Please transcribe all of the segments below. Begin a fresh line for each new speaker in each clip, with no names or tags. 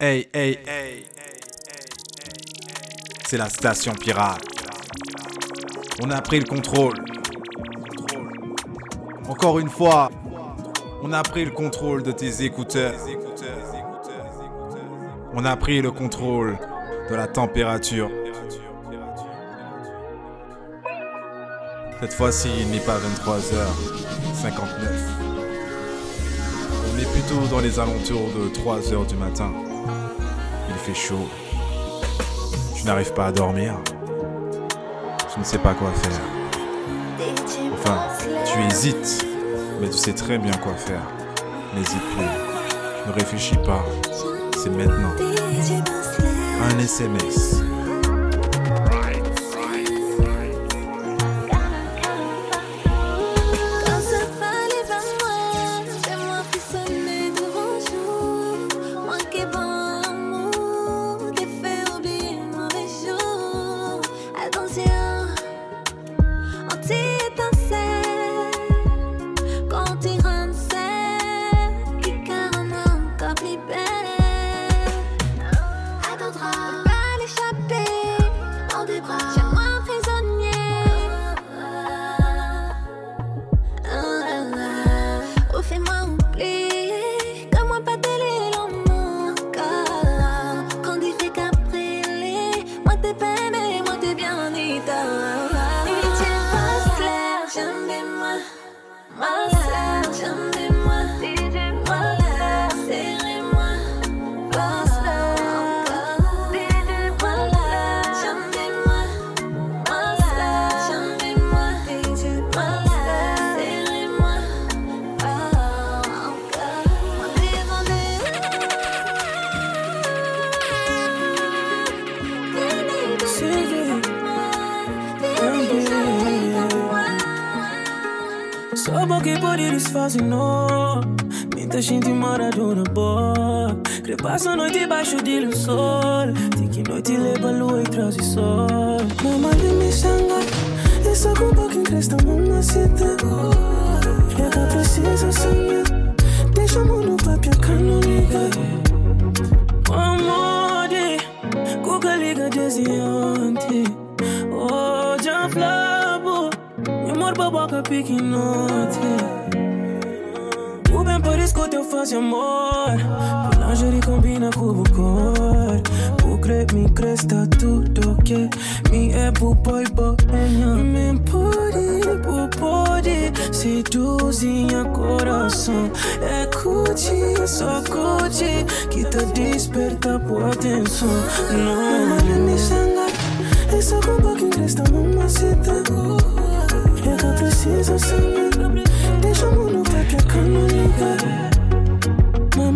Hey, hey, hey. C'est la station pirate. On a pris le contrôle. Encore une fois, on a pris le contrôle de tes écouteurs. On a pris le contrôle de la température. Cette fois-ci, il n'est pas 23h59. On est plutôt dans les alentours de 3h du matin. Chaud. Tu n'arrives pas à dormir. Tu ne sais pas quoi faire. Enfin, tu hésites, mais tu sais très bien quoi faire. N'hésite plus. Ne réfléchis pas. C'est maintenant. Un SMS.
assassinou. Minta gente moradora boa. Cre passa a noite baixo de um sol. Tiki noite leva lua e traz o sol. Mama de me sangue. Essa culpa que cresta mama se tragou. Ela precisa sangue. Deixa o mundo pra piacar no liga. Amor de Cuca liga desiante. Oh, já flabo. Meu amor baboca pique noite quase amor O lingerie combina com o cor Bucre me cresta tudo que me é pro buboi boenha Me pode, bubode Seduzinha coração É cuti, só cuti. Que tá desperta por atenção. Não, é não me sangue É só com boca em cresta, mamacita Eu não preciso sangue Deixa o mundo ver que a cama liga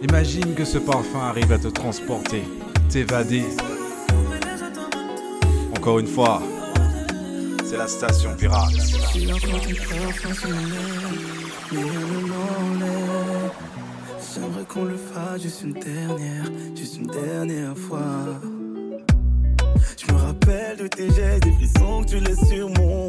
Imagine que ce parfum arrive à te transporter, t'évader. Encore une fois, c'est la station pirate.
J'aimerais qu'on le fasse juste une dernière, juste une dernière fois. Je me rappelle de tes gestes, des frissons que tu laisses sur mon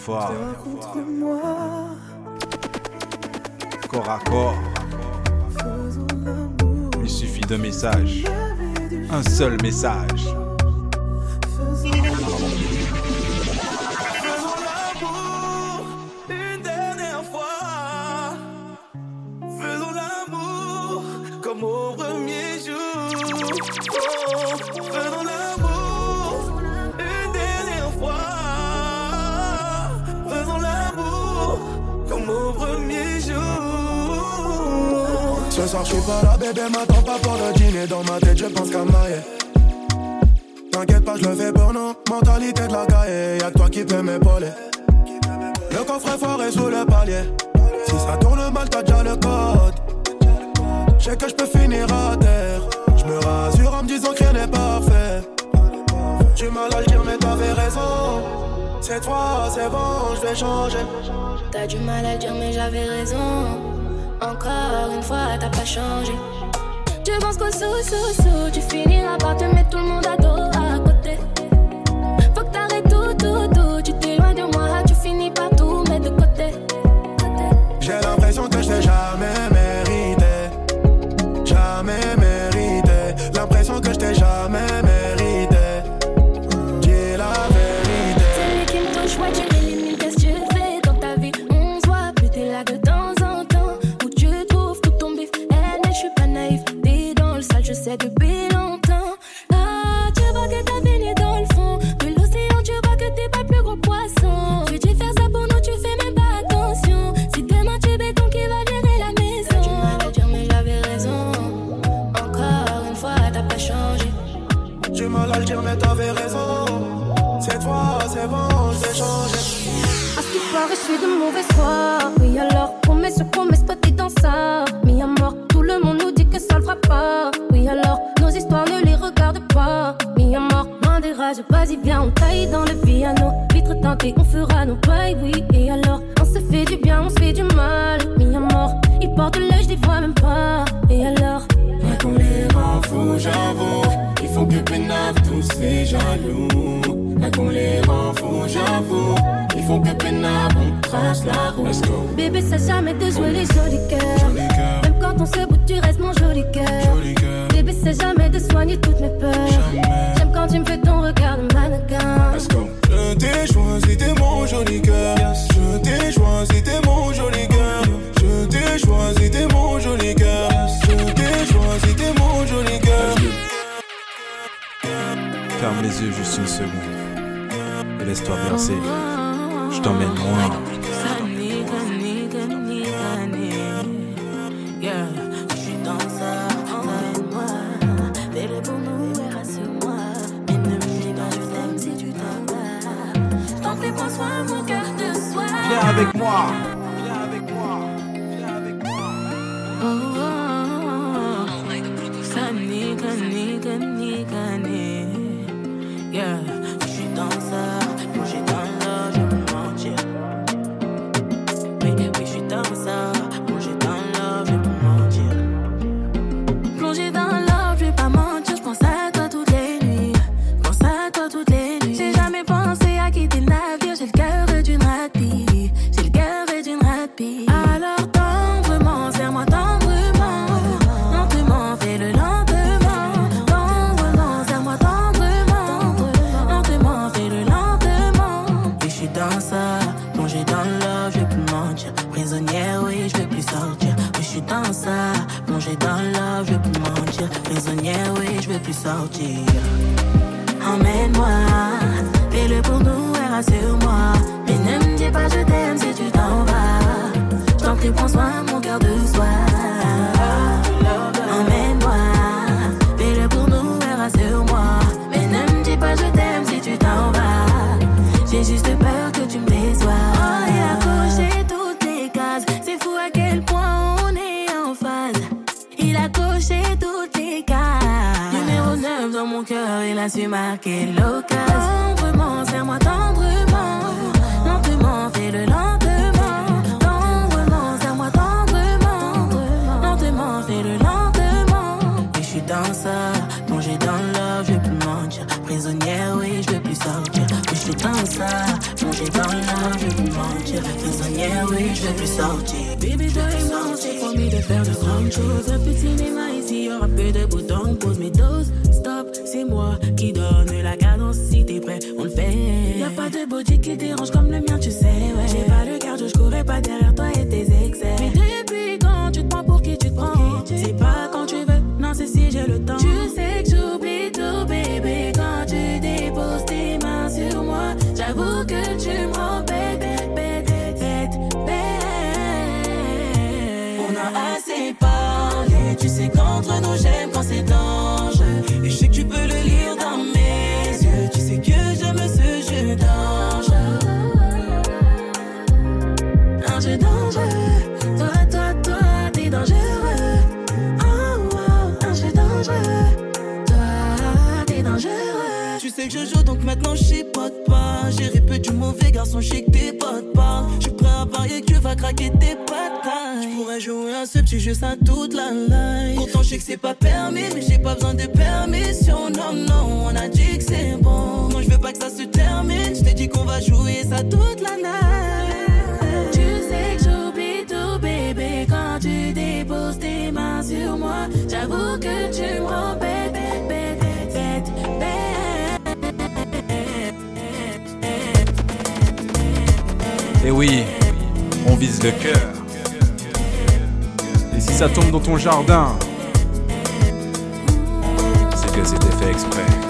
dernière fois, Rencontre-moi.
corps à corps. Il suffit d'un message, un seul message.
Suis pas là, bébé, m'attends pas pour le dîner. Dans ma tête, je pense qu'à mailler. T'inquiète pas, je le fais pour. Mentalité de la caille, y'a toi qui peux m'épauler. Le coffre est fort et sous le palier. Si ça tourne mal, t'as déjà le code. Je sais que je peux finir à terre. Je me rassure en me disant que rien n'est parfait. Tu m'as à dire, mais t'avais raison. Cette fois, c'est bon, je vais changer.
T'as du mal à dire, mais j'avais raison. Encore une fois, t'as pas changé. Tu penses qu'au sous, sous, sous, tu finiras par te mettre tout le monde à dos à côté. Faut que t'arrêtes tout, tout, tout. Tu t'éloignes de moi, tu finis par tout mettre de côté.
J'ai l'impression que je t'ai jamais mérité. Jamais mérité. L'impression que je t'ai jamais
Oui, alors, promets sur promesse, toi t'es dans ça. Mis à tout le monde nous dit que ça le fera pas. Oui, alors, nos histoires ne les regarde pas. Mis à mort, des rages, vas-y, viens, on taille dans le piano. Vitre teintée, on fera nos bails, oui.
La
bébé, ça jamais de jouer les jolis cœurs. Même quand on se bout, tu restes mon joli cœur. Bébé, c'est jamais de soigner toutes mes peurs. J'aime quand tu me fais ton regard de mannequin.
Let's go. Je t'ai choisi, t'es mon joli cœur. Je t'ai choisi, t'es mon joli cœur. Je t'ai choisi, t'es mon joli cœur. Je t'ai choisi, t'es mon joli cœur.
Ferme les yeux juste une seconde. Et laisse-toi bercer. Je t'emmène loin. Avec moi.
Prisonnière, oui, je vais plus sortir. Emmène-moi, fais-le pour nous et rassure-moi. Mais ne me dis pas je t'aime si tu t'en vas. Je t'en prie, prends soin, mon cœur de soir. Emmène-moi, fais-le pour nous et rassure-moi. Mais ne me dis pas je t'aime si tu t'en vas. J'ai juste peur a su marquer l'occasion. Tendrement, serre-moi tendrement. Lentement, fais-le lentement. Tendrement, serre-moi tendrement. Lentement, fais-le lentement. Et je suis dans ça, plongé dans l'eau, je vais plus mentir. Prisonnière, oui, je vais plus sortir. Je suis dans ça, plongé dans l'eau, je vais plus mentir. Prisonnière, oui, je vais plus sortir. Baby, toi et moi, promis de faire de grandes choses. Un de cinéma ici, y aura peu de boutons. Pose mes doses, stop, c'est moi qui donne la cadence. Si t'es prêt, on le fait. Y a pas de body qui dérange comme le mien, tu sais. Ouais. J'ai pas le cardio, je courais pas derrière toi Donc maintenant je sais pas de pas. J'ai répé du mauvais garçon, je sais que tes potes parlent. Je suis prêt à parier que tu vas craquer tes patates. Je pourrais jouer à ce petit jeu ça toute la life. Pourtant, je sais que c'est pas permis, mais j'ai pas besoin de permission. Non, non, on a dit que c'est bon. Non, je veux pas que ça se termine. Je t'ai dit qu'on va jouer ça toute la night. Tu sais que j'oublie tout, bébé, quand tu déposes tes mains sur moi. J'avoue que tu me rends
Et oui, on vise le cœur. Et si ça tombe dans ton jardin, c'est que c'était fait exprès.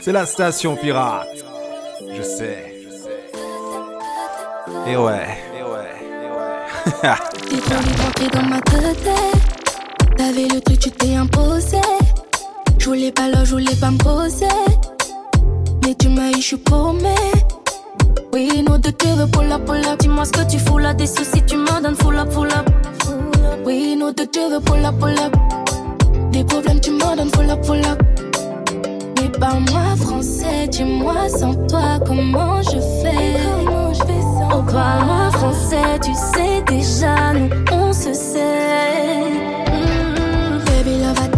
C'est
la station pirate. Je sais. Et ouais. Et ouais. Et
ouais.
T'es dans ma tête. T'avais le truc, tu t'es imposé. Je voulais pas là, je voulais pas me poser. Mais tu m'as eu, je suis paumé. Oui, nos deux cœurs pour la pour la. Dis-moi ce que tu fous là, des soucis, tu m'en donnes full up, full. Oui, nos deux cœurs pour la pour la. Des problèmes, tu m'en donnes full up, full up. Mais parle-moi français, dis-moi sans toi comment je fais. Comment je fais sans Oh, parle-moi français, tu sais déjà, nous on se sait. Mm, Baby, love,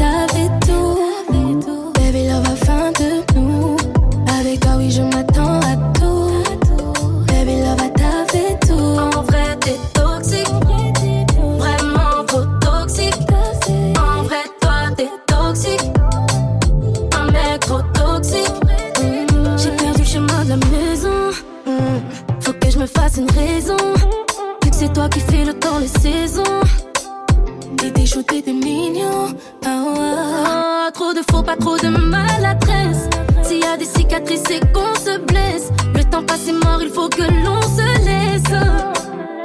T'étais mignon. Ah, ouais. Ah, trop de faux, pas trop de maladresse. S'il y a des cicatrices, c'est qu'on se blesse. Le temps passé mort, il faut que l'on se laisse.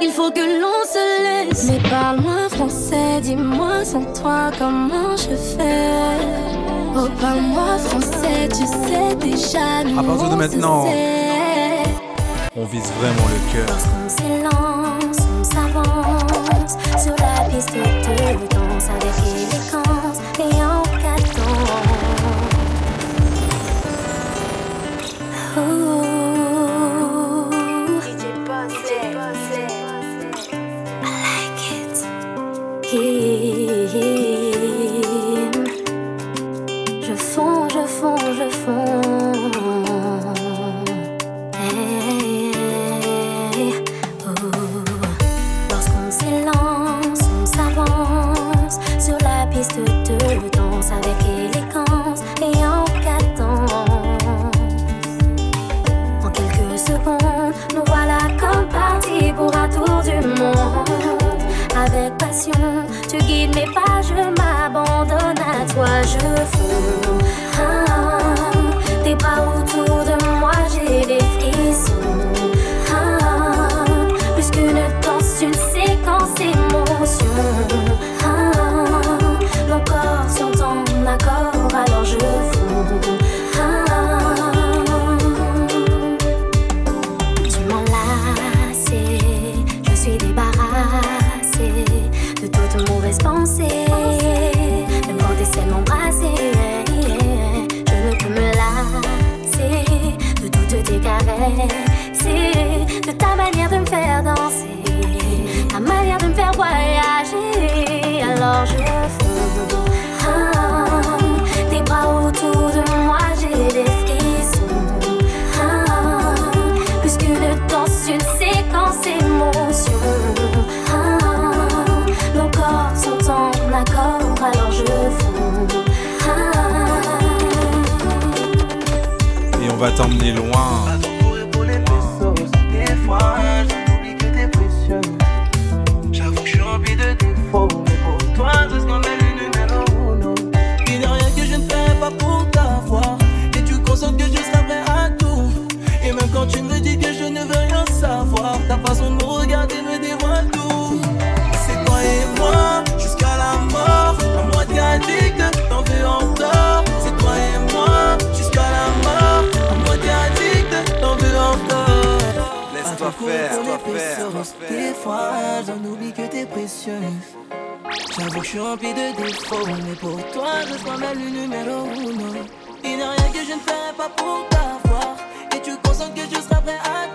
Il faut que l'on se laisse. Mais parle-moi français, dis-moi sans toi comment je fais. Oh, parle-moi français, tu sais déjà. Nous
À partir de maintenant. On vise vraiment le cœur.
Lorsqu'on s'élance, on s'avance sur la piste
t'emmener loin.
Des fois, j'en oublie que t'es précieuse. J'avoue que je suis rempli de défauts, mais pour toi, je quand même le numéro uno. Il n'y a rien que je ne ferai pas pour t'avoir. Et tu consentes que je serai prêt à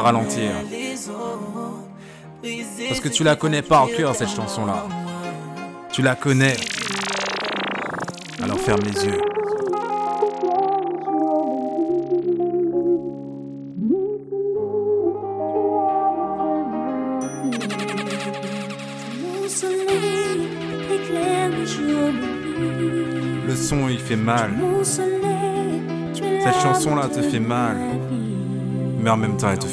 va ralentir. Parce que tu la connais pas en cœur, cette chanson-là. Tu la connais. Alors ferme les yeux. Le son, il fait mal. Cette chanson-là te fait mal. Mais en même temps, elle te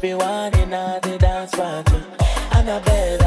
fi wine inna the dance party. And I
beg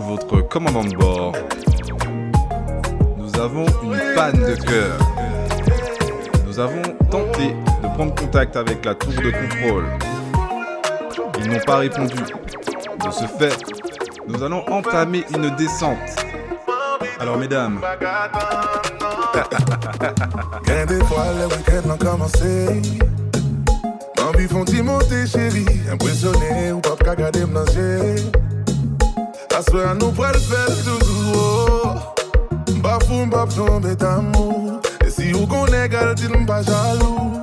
votre commandant de bord. Nous avons une panne de cœur. Nous avons tenté de prendre contact avec la tour de contrôle. Ils n'ont pas répondu. De ce fait, nous allons entamer une descente. Alors mesdames.
Des fois, le week-end. Envie font monter, chérie. Impressionné ou pas qu'à garder me Aswe an nou pral fel toujou Bafou mbap tombe tamou E si ou konen gal di mba jalou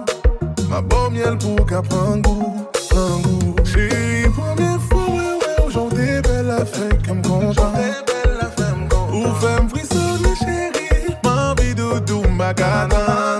Ma bo miel pou ka prangou Prangou Chéri, pwemye fwa wè wè ou jan te bel la fe kem konjan Ou fèm frisonne chéri M'anvi doudou mba kanan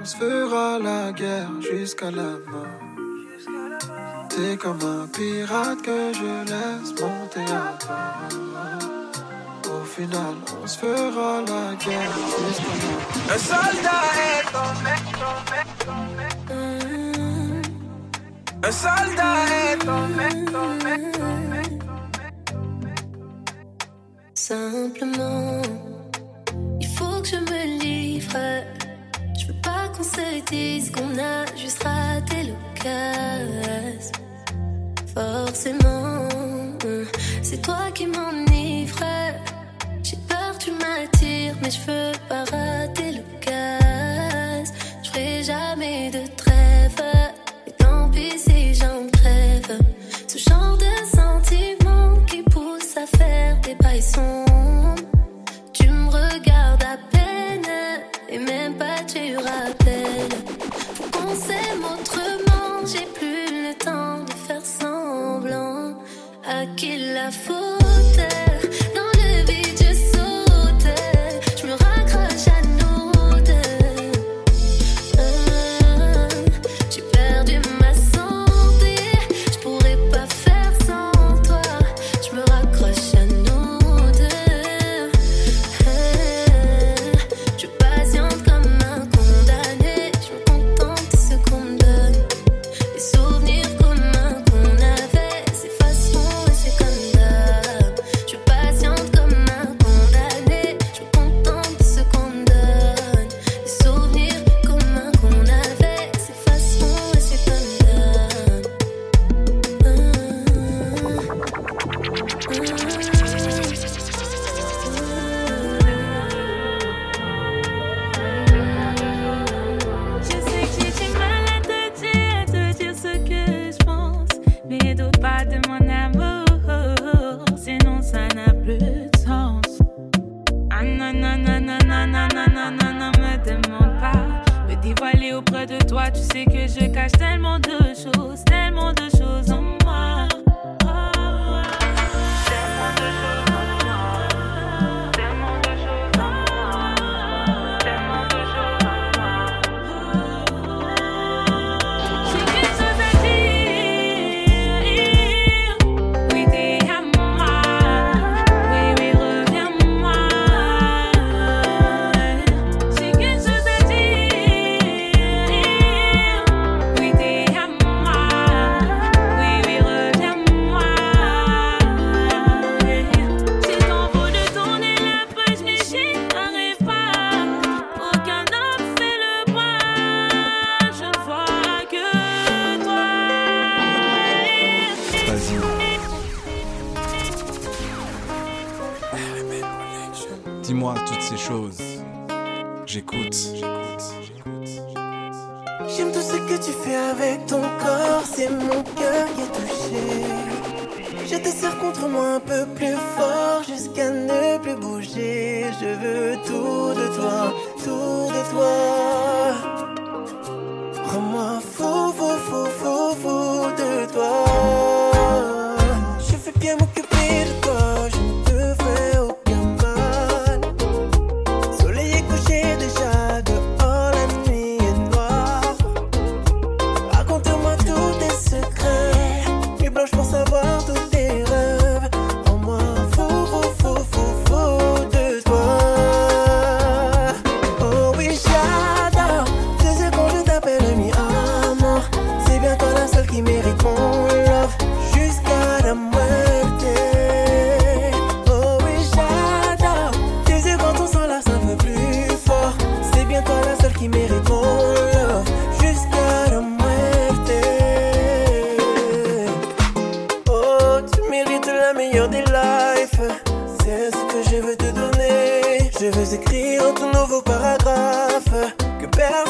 on se fera la guerre jusqu'à la mort. C'est comme un pirate que je laisse monter. Au final, on se fera la guerre jusqu'à la mort. Un soldat est tombé. Un soldat est tombé. Simplement, il faut que je me livre qu'on se dise qu'on a juste raté l'occasion. Forcément, c'est toi qui
m'enivres. J'ai peur, tu m'attires, mais je veux pas rater. Je veux écrire un tout nouveau paragraphe que personne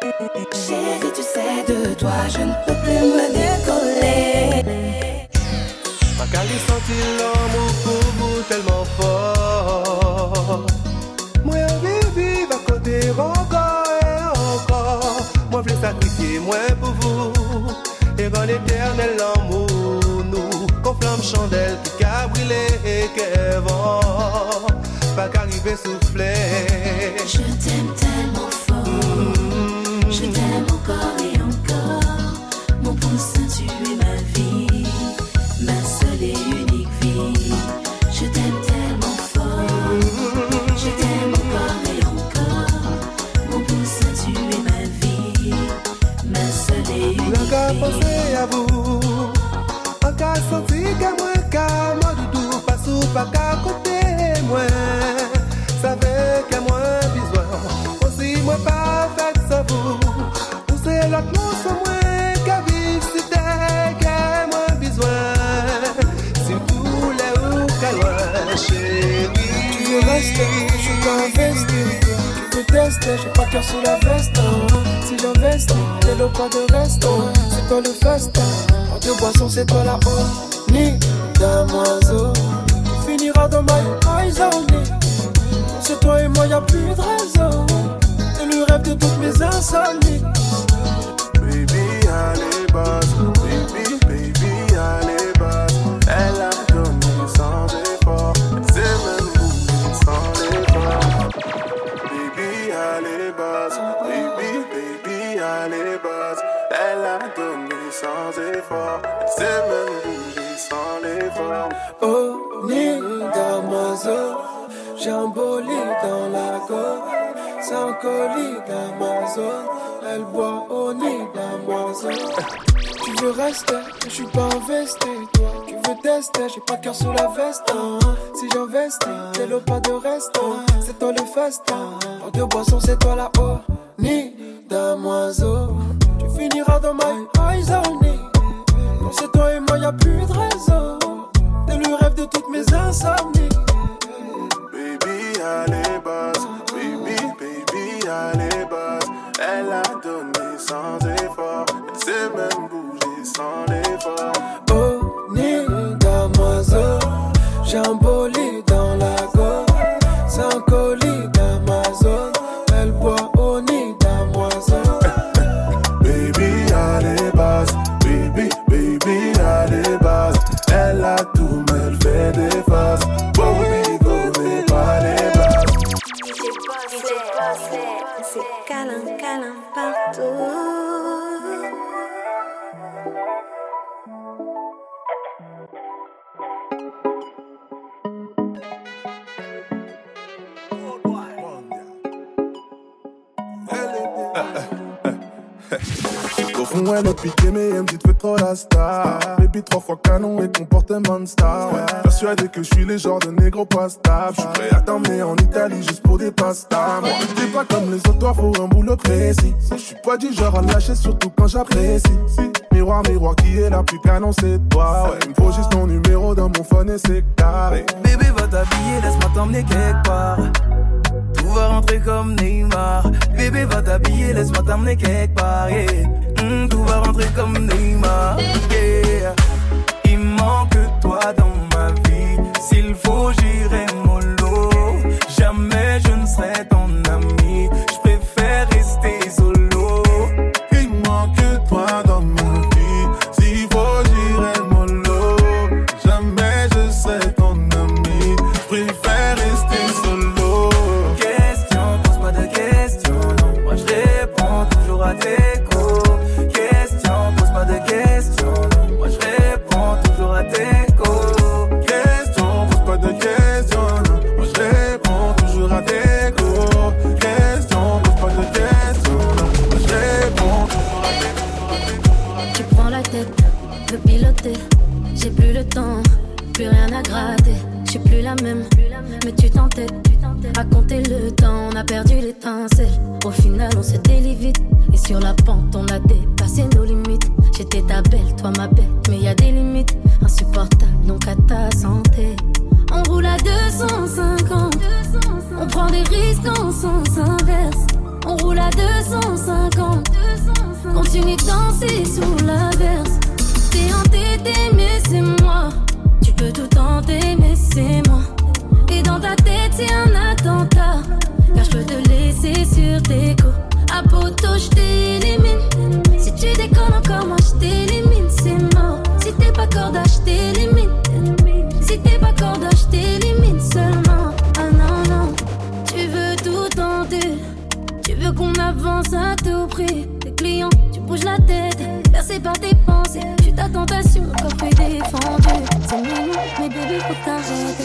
Chérie, tu sais, de toi, je ne peux plus me décoller. Ma sentit l'amour pour vous tellement fort. Moi, vivre à côté encore et encore. Moi, je voulais sacrifier moi pour vous. Et en éternel amour, nous, qu'on flamme chandelle qui et qu'elle vent. Pas qu'arriver souffler. sais, j'ai pas cœur sous la veste. Hein. Si j'investis, les lots pas de reste. Hein. C'est toi le festin. En deux c'est toi la haute. Ni d'amoiseau. Tu finiras dans ma maison. C'est toi et moi, y'a plus de raison. Et le rêve de toutes mes insomnies. Baby, allez, basse. fort. C'est même sans l'effort. Oh, d'Amazon, dans la gorge. Sans colis d'Amazon, elle boit au nid d'Amazon. Tu veux rester, je suis pas investi,
toi. Tu veux tester, j'ai
pas de cœur sous la veste. Si j'investis, t'es le pas de reste. C'est toi le festin. En deux boissons, c'est toi là-haut. Ni damoiseau, tu finiras dans my eyes only. C'est toi et moi, y'a plus de raison. T'es le rêve de toutes mes insomnies. Baby, allez, basse. Baby, baby, allez, basse. Elle a donné sans effort. Elle s'est même bougée sans effort. Oh, nid, damoiselle, j'ai un beau
Au fond, elle est piquée, mais elle me dit de trop la star. Baby, trois fois canon et comportement star. Ouais. Persuadé que je suis les genres de négro pas stable. Je prêt à t'emmener en Italie juste pour des pastas. Moi, t'es pas comme les autres, toi, faut un boulot précis. Je suis pas du genre à lâcher, surtout quand j'apprécie. Miroir, miroir, qui est la plus canon, c'est toi. Ouais, il me faut juste ton numéro dans mon phone et c'est carré.
Bébé, va t'habiller, laisse-moi t'emmener quelque part. Tout va rentrer comme Neymar. Bébé va t'habiller, laisse-moi t'amener quelque part. Yeah. Hmm, Tout va rentrer comme Neymar. Yeah. Il manque toi dans ma vie. S'il faut, continuer de
danser sous la verse. T'es entêté, mais c'est moi. Tu peux tout tenter, mais c'est moi. Et dans ta tête, c'est un attentat. Car je peux te laisser sur tes coups. À poteau, je t'arrêter.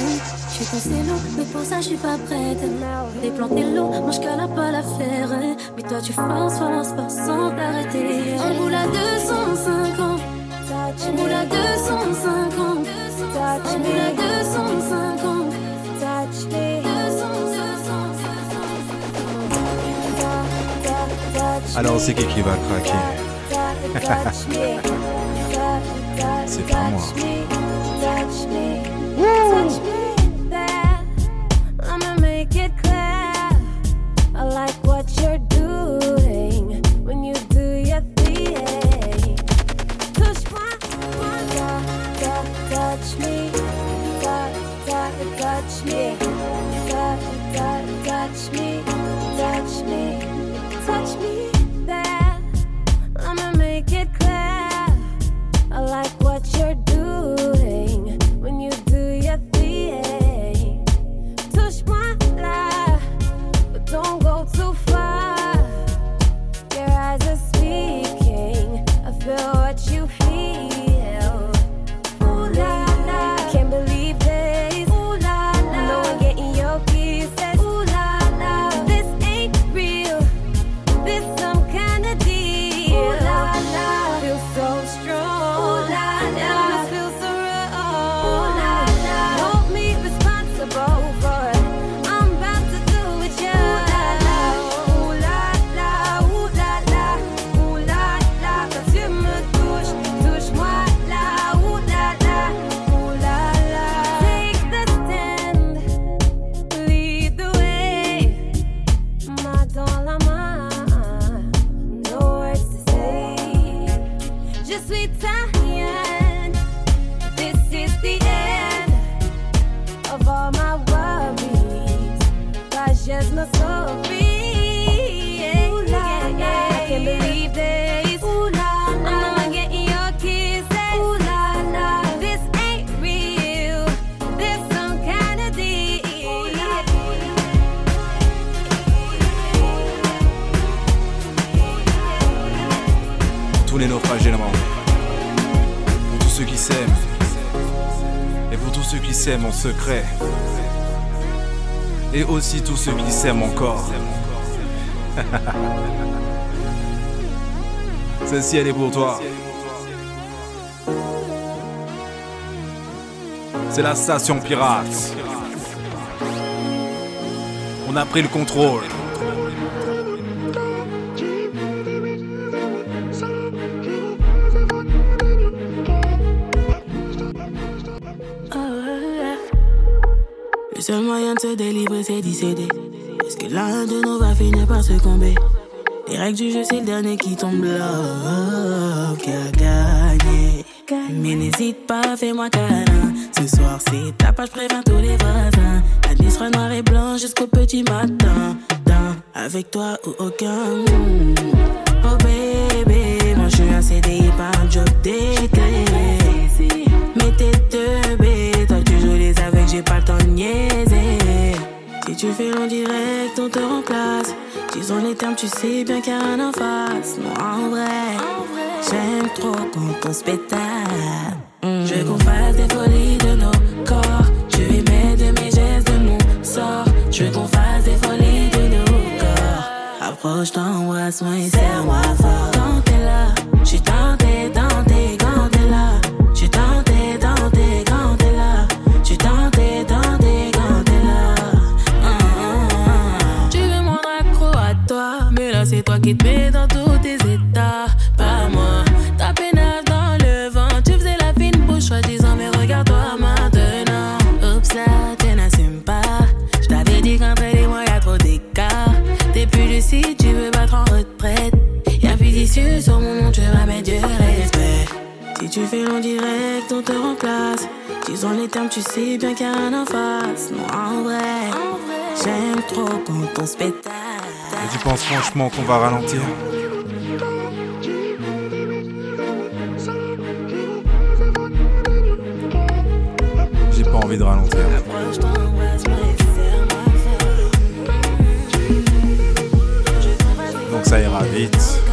Je suis ton cello, mais pour ça je suis pas prête. Déplanter l'eau, mange qu'à la pas l'affaire. Mais toi tu forces, forces, forces sans t'arrêter. On roule à 250. On roule à 250. On roule à 250. 250.
Alors c'est qui qui va craquer C'est pas moi. Woo! Et aussi tout ceux qui s'aiment encore.
Celle-ci, elle est pour toi. C'est la station pirate. On a pris le contrôle.
Se délivrer, c'est d'y céder. Est-ce que l'un de nous va finir par se tomber Les règles du jeu, c'est le dernier qui tombe là. Qui a gagné Mais n'hésite pas, fais-moi câlin. Ce soir, c'est ta page, préviens tous les voisins. La sera noir et blanc jusqu'au petit matin. D'un, Avec toi ou aucun. Oh bébé, moi je suis un CDI, pas un job d'été. Tu fais en direct, on te remplace. Disons les termes, tu sais bien qu'il y a rien en face. Moi en vrai, j'aime trop quand on se pétale. Mm. Je veux qu'on fasse des folies de nos corps. Vais mettre de mes gestes de mon sort. Je veux qu'on fasse des folies de nos corps. Approche, t'embrasse-moi et serre-moi fort. Qui te mets dans tous tes états. Pas moi. Ta pénale dans le vent. Tu faisais la fine bouche, soi-disant, mais regarde-toi maintenant. Oups, là, tu n'assumes pas. Je t'avais dit qu'entre les mois, y'a trop d'écart. T'es plus lucide, tu veux battre en retraite. Y'a plus d'issue sur mon nom, tu vas mettre du respect. Si tu fais long direct, on te remplace. Disons les termes, tu sais bien qu'il y a rien en face. Moi en vrai, j'aime trop quand on se pétale.
Et tu penses franchement qu'on va ralentir J'ai pas envie de ralentir. Donc ça ira vite.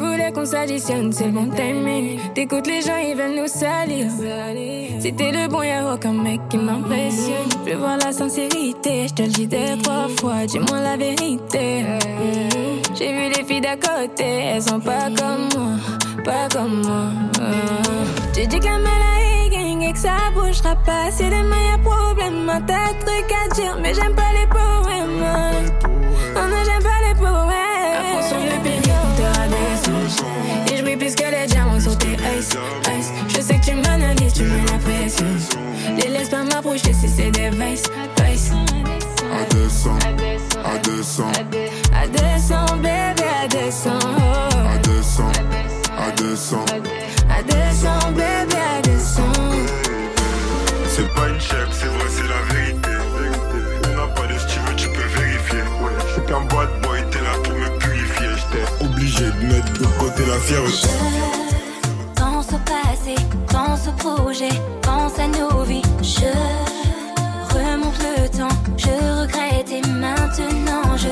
Voulais qu'on s'additionne, c'est le bon timing. T'écoutes les gens, ils veulent nous salir. T'es le bon, y'a aucun mec qui m'impressionne. Je veux voir la sincérité, je te le dis deux, trois fois. Dis-moi la vérité. Mm. J'ai vu les filles d'à côté, elles sont pas comme moi, pas comme moi. Mm. Tu dis que la et que ça bougera pas. Si demain y'a problème, tas de trucs à dire, mais j'aime pas les poèmes. plus que les diamants sont tes ice, ice. Je sais que tu m'analyses, tu mets la pression. Les laisse pas m'approcher si c'est des vices, vices.
À descendre, à descendre,
à descendre, bébé, à descendre.
À descendre, à
descendre, à descendre, bébé, à descendre. C'est pas une chèque, c'est de côté la. Je pense au passé, pense au projet, pense à nos vies. Je remonte le temps, je regrette et maintenant je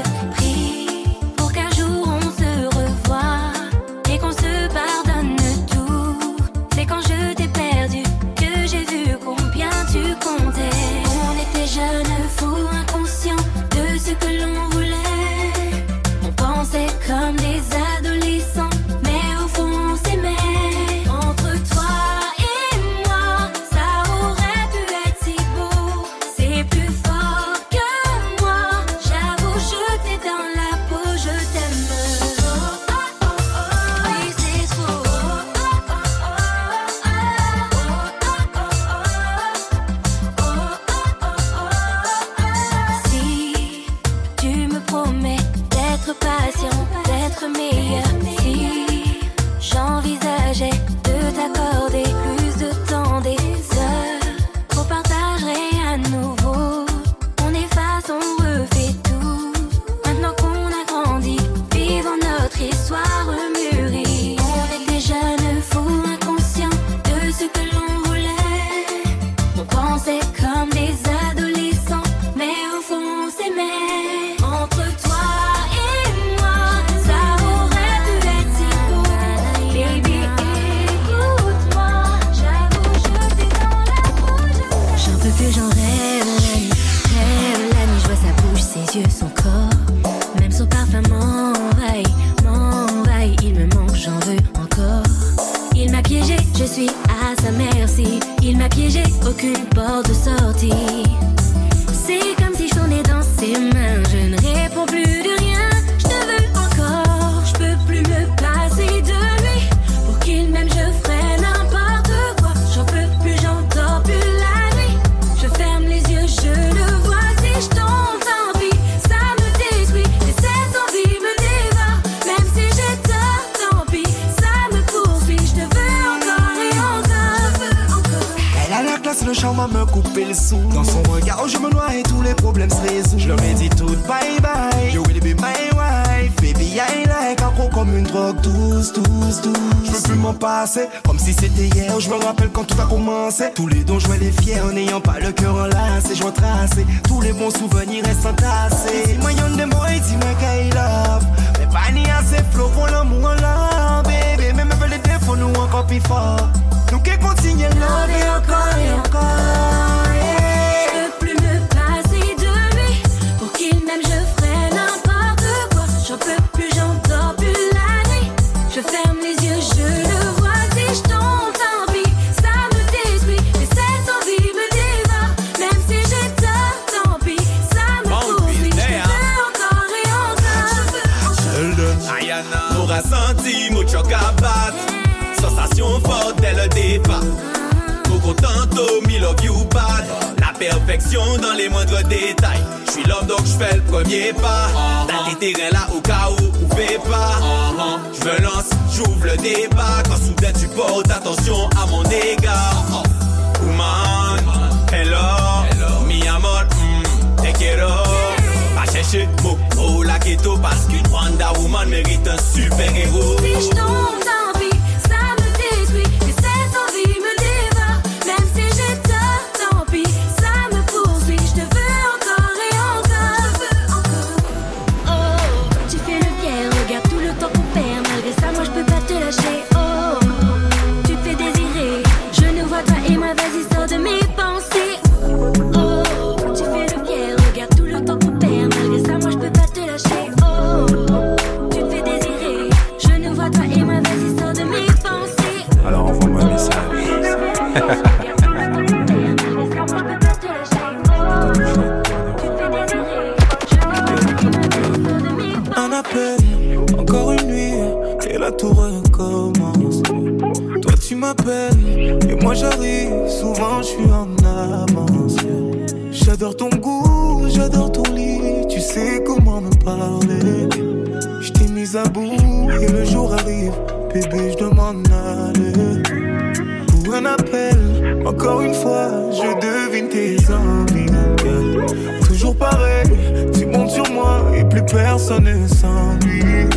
n'ayant pas le cœur enlacé, je tracé tous les bons souvenirs restent entassés. Dis-moi y'en des mots et dis-moi qu'il love. Mais pas ni assez flow pour l'amour en love, baby. Même avec les défauts, nous encore plus fort. Nous qui continuons, love et encore et encore.
dans les moindres détails. Je suis l'homme donc je fais le premier pas. Dans les terrains là au cas où vous pouvez pas. Je me lance, j'ouvre le débat. Quand soudain tu portes attention à mon égard. Woman, hello, hello. mi amor, mm, te quiero. Pas chercher mot, oh la ghetto parce qu'une Wanda Woman mérite un super héros.
encore
une nuit, et la tour recommence. Toi tu m'appelles, et moi j'arrive, souvent je suis en avance. J'adore ton goût, j'adore ton lit, tu sais comment me parler. Je t'ai mise à bout, et le jour arrive, bébé je demande aller. Pour un appel, encore une fois, je devine tes envies. Toujours pareil et plus personne ne s'ennuie.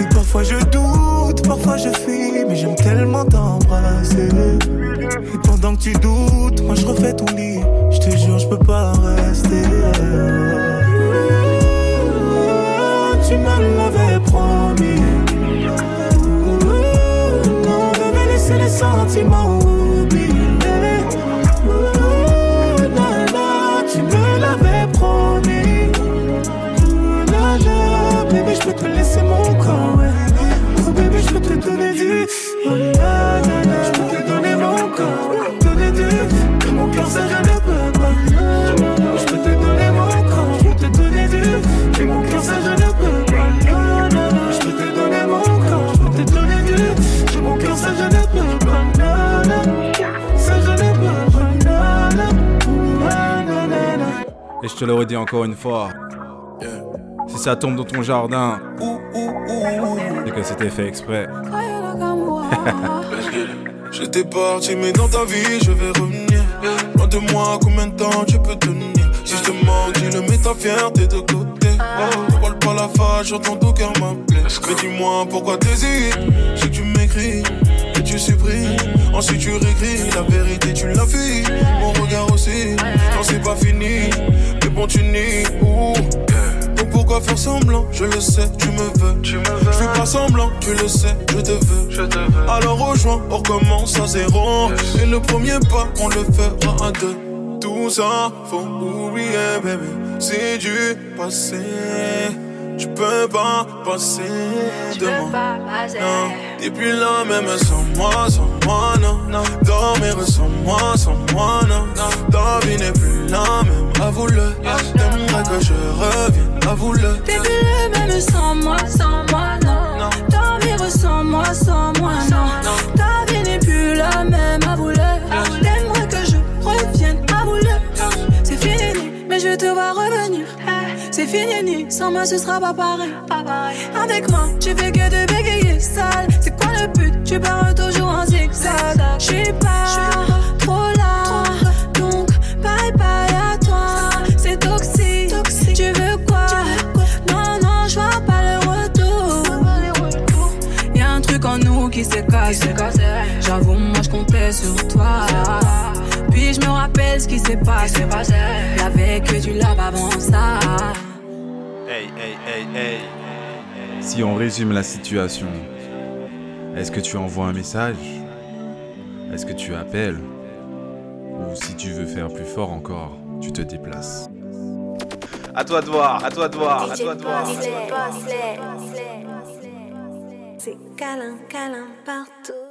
Et parfois je doute,
parfois je fuis, mais j'aime tellement t'embrasser. Et pendant que tu doutes, moi je refais ton lit. Je te jure, je peux pas rester. Tu me l'avais promis. Non, de me laisser les sentiments. Et je te
le redis encore une fois. Si ça tombe dans ton jardin, c'est que c'était fait exprès.
J'étais parti, mais dans ta vie, je vais revenir. Loin de moi, combien de temps tu peux tenir Si je te manque, dis-le, mets ta fierté de côté. La face, j'entends ton cœur m'appeler. Mais dis-moi pourquoi t'hésites? Que tu m'écris, que tu supprimes. Ensuite tu réécris, la vérité tu l'as fui. Mon regard aussi, non c'est pas fini. Mais bon, tu nies. Ouh. Donc pourquoi faire semblant? Je le sais, tu me veux. Tu me veux. Je fais pas semblant, tu le sais, je te veux. Je te veux. Alors rejoins, on recommence à zéro. Et le premier pas, on le fera à deux. Tout ça, faut oublier, bébé. C'est du passé. Tu peux pas passer de moi. Non. Et puis là, même sans moi, sans moi, non. Dormir sans moi, sans moi, non. Ta vie n'est plus la même, avoue-le. T'aimerais que je revienne, avoue-le.
T'es plus le même sans moi, sans moi, non. Dormir sans moi, sans moi, non. Ta vie n'est plus la même, avoue-le. T'aimerais que je revienne, avoue-le. C'est fini, mais je te vois revenir. C'est fini, sans moi ce sera pas pareil. Avec moi, tu fais que de bégayer sale. C'est quoi le but? Tu pars toujours en zigzag. J'suis pas trop qui s'est cassé. J'avoue, moi j'comptais sur toi. Puis je me rappelle ce qui s'est passé. Y'avait que du love avant ça.
Hey, hey, hey, hey. Si on résume la situation, est-ce que tu envoies un message? Est-ce que tu appelles? Ou si tu veux faire plus fort encore, tu te déplaces? À toi de voir, à toi de voir, à toi de voir.
Câlin, câlin partout.